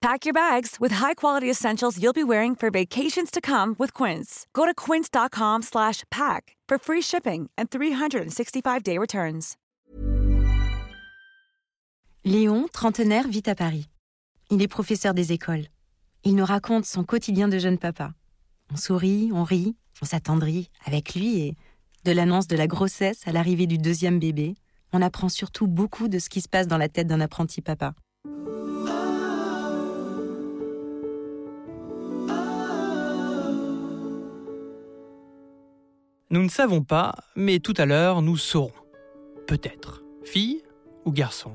Pack your bags with high-quality essentials you'll be wearing for vacations to come with Quince. Go to quince.com/pack for free shipping and 365-day returns. Léon, trentenaire, vit à Paris. Il est professeur des écoles. Il nous raconte son quotidien de jeune papa. On sourit, on rit, on s'attendrit avec lui et de l'annonce de la grossesse à l'arrivée du deuxième bébé, on apprend surtout beaucoup de ce qui se passe dans la tête d'un apprenti papa. Nous ne savons pas, mais tout à l'heure, nous saurons. Peut-être. Fille ou garçon?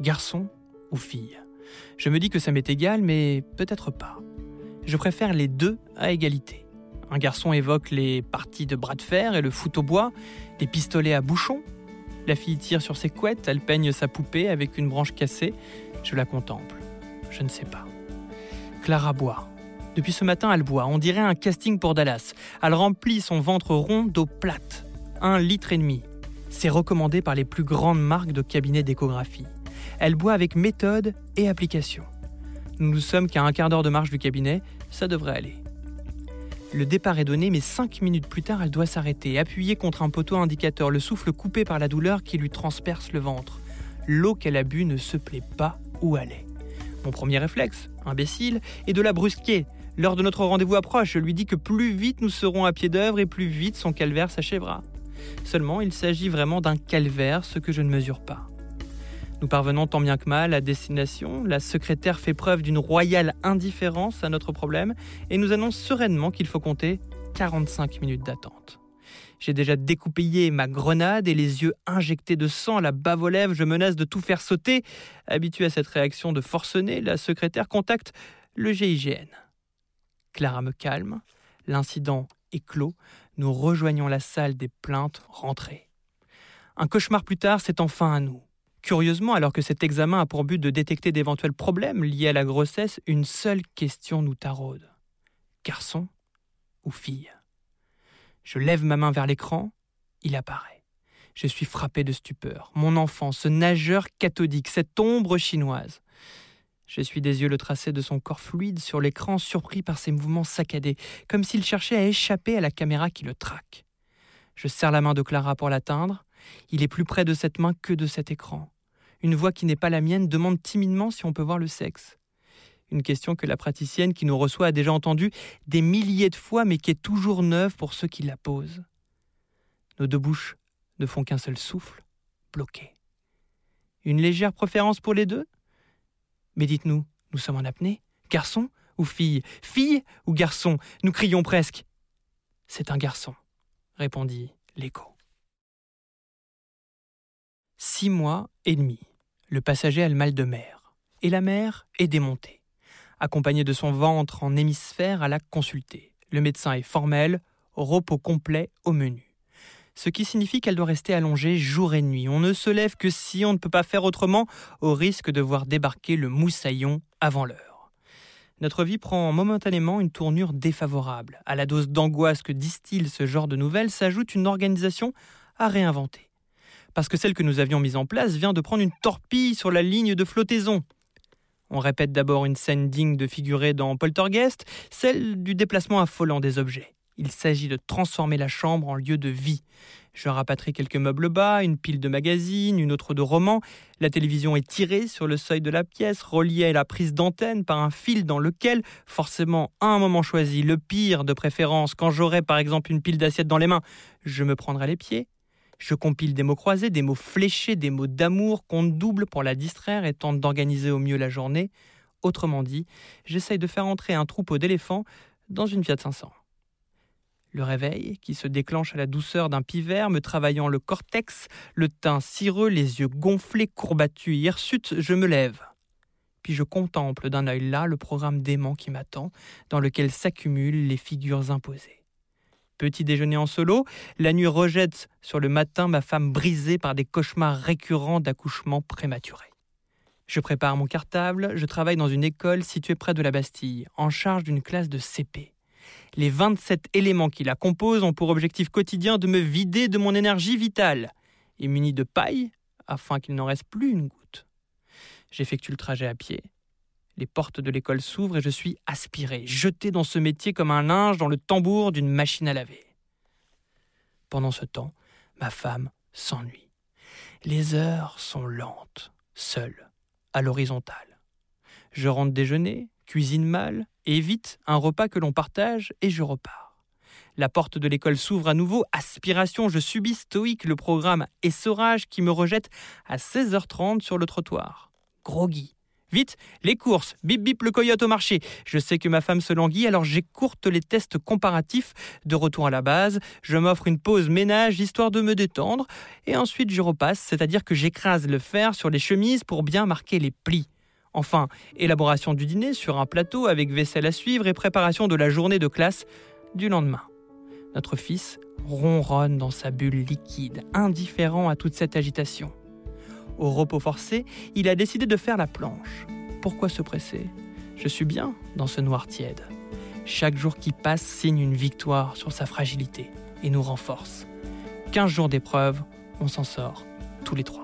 Garçon ou fille? Je me dis que ça m'est égal, mais peut-être pas. Je préfère les deux à égalité. Un garçon évoque les parties de bras de fer et le foot au bois, les pistolets à bouchon. La fille tire sur ses couettes, elle peigne sa poupée avec une branche cassée. Je la contemple. Je ne sais pas. Clara boit. Depuis ce matin, elle boit. On dirait un casting pour Dallas. Elle remplit son ventre rond d'eau plate. Un litre et demi. C'est recommandé par les plus grandes marques de cabinets d'échographie. Elle boit avec méthode et application. Nous ne sommes qu'à un quart d'heure de marche du cabinet, ça devrait aller. Le départ est donné, mais cinq minutes plus tard, elle doit s'arrêter, appuyée contre un poteau indicateur, le souffle coupé par la douleur qui lui transperce le ventre. L'eau qu'elle a bu ne se plaît pas où elle est. Mon premier réflexe, imbécile, est de la brusquer. Lors de notre rendez-vous approche, je lui dis que plus vite nous serons à pied d'œuvre et plus vite son calvaire s'achèvera. Seulement, il s'agit vraiment d'un calvaire, ce que je ne mesure pas. Nous parvenons tant bien que mal à destination, la secrétaire fait preuve d'une royale indifférence à notre problème et nous annonce sereinement qu'il faut compter 45 minutes d'attente. J'ai déjà découpillé ma grenade et les yeux injectés de sang, la bave aux lèvres, je menace de tout faire sauter. Habituée à cette réaction de forcené, la secrétaire contacte le GIGN. Clara me calme. L'incident est clos. Nous rejoignons la salle des plaintes rentrées. Un cauchemar plus tard, c'est enfin à nous. Curieusement, alors que cet examen a pour but de détecter d'éventuels problèmes liés à la grossesse, une seule question nous taraude. Garçon ou fille? Je lève ma main vers l'écran, il apparaît. Je suis frappé de stupeur. Mon enfant, ce nageur cathodique, cette ombre chinoise. Je suis des yeux le tracé de son corps fluide sur l'écran, surpris par ses mouvements saccadés, comme s'il cherchait à échapper à la caméra qui le traque. Je serre la main de Clara pour l'atteindre. Il est plus près de cette main que de cet écran. Une voix qui n'est pas la mienne demande timidement si on peut voir le sexe. Une question que la praticienne qui nous reçoit a déjà entendue des milliers de fois, mais qui est toujours neuve pour ceux qui la posent. Nos deux bouches ne font qu'un seul souffle, bloqué. Une légère préférence pour les deux? Mais dites-nous, nous sommes en apnée Garçon ou fille Fille ou garçon Nous crions presque. C'est un garçon, répondit l'écho. Six mois et demi. Le passager a le mal de mer. Et la mère est démontée. Accompagnée de son ventre en hémisphère à la consulter. Le médecin est formel, repos complet au menu ce qui signifie qu'elle doit rester allongée jour et nuit. On ne se lève que si on ne peut pas faire autrement, au risque de voir débarquer le moussaillon avant l'heure. Notre vie prend momentanément une tournure défavorable. À la dose d'angoisse que distille ce genre de nouvelles s'ajoute une organisation à réinventer. Parce que celle que nous avions mise en place vient de prendre une torpille sur la ligne de flottaison. On répète d'abord une scène digne de figurer dans Poltergeist, celle du déplacement affolant des objets. Il s'agit de transformer la chambre en lieu de vie. Je rapatrie quelques meubles bas, une pile de magazines, une autre de romans. La télévision est tirée sur le seuil de la pièce, reliée à la prise d'antenne par un fil dans lequel, forcément, à un moment choisi, le pire de préférence, quand j'aurai par exemple une pile d'assiettes dans les mains, je me prendrai les pieds. Je compile des mots croisés, des mots fléchés, des mots d'amour qu'on double pour la distraire et tente d'organiser au mieux la journée. Autrement dit, j'essaye de faire entrer un troupeau d'éléphants dans une Fiat 500. Le réveil, qui se déclenche à la douceur d'un pivert, me travaillant le cortex, le teint cireux, les yeux gonflés, courbatus et hirsutes, je me lève. Puis je contemple d'un œil là le programme dément qui m'attend, dans lequel s'accumulent les figures imposées. Petit déjeuner en solo, la nuit rejette sur le matin ma femme brisée par des cauchemars récurrents d'accouchement prématuré. Je prépare mon cartable, je travaille dans une école située près de la Bastille, en charge d'une classe de CP. Les 27 éléments qui la composent ont pour objectif quotidien de me vider de mon énergie vitale, et muni de paille afin qu'il n'en reste plus une goutte. J'effectue le trajet à pied. Les portes de l'école s'ouvrent et je suis aspiré, jeté dans ce métier comme un linge dans le tambour d'une machine à laver. Pendant ce temps, ma femme s'ennuie. Les heures sont lentes, seule, à l'horizontale. Je rentre déjeuner, cuisine mal, évite un repas que l'on partage et je repars. La porte de l'école s'ouvre à nouveau, aspiration, je subis stoïque le programme essorage qui me rejette à 16h30 sur le trottoir. Groggy. Vite, les courses, bip bip le coyote au marché. Je sais que ma femme se languit, alors j'écourte les tests comparatifs de retour à la base. Je m'offre une pause ménage histoire de me détendre, et ensuite je repasse, c'est-à-dire que j'écrase le fer sur les chemises pour bien marquer les plis. Enfin, élaboration du dîner sur un plateau avec vaisselle à suivre et préparation de la journée de classe du lendemain. Notre fils ronronne dans sa bulle liquide, indifférent à toute cette agitation. Au repos forcé, il a décidé de faire la planche. Pourquoi se presser? Je suis bien dans ce noir tiède. Chaque jour qui passe signe une victoire sur sa fragilité et nous renforce. 15 jours d'épreuve, on s'en sort tous les trois.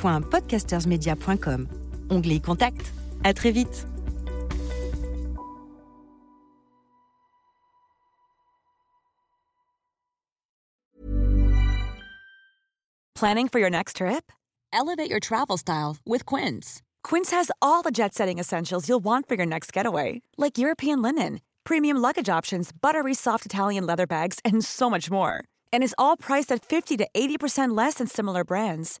www.podcastersmedia.com. Onglet Contact. À très vite. Planning for your next trip? Elevate your travel style with Quince. Quince has all the jet setting essentials you'll want for your next getaway, like European linen, premium luggage options, buttery soft Italian leather bags, and so much more. And is all priced at 50 to 80% less than similar brands.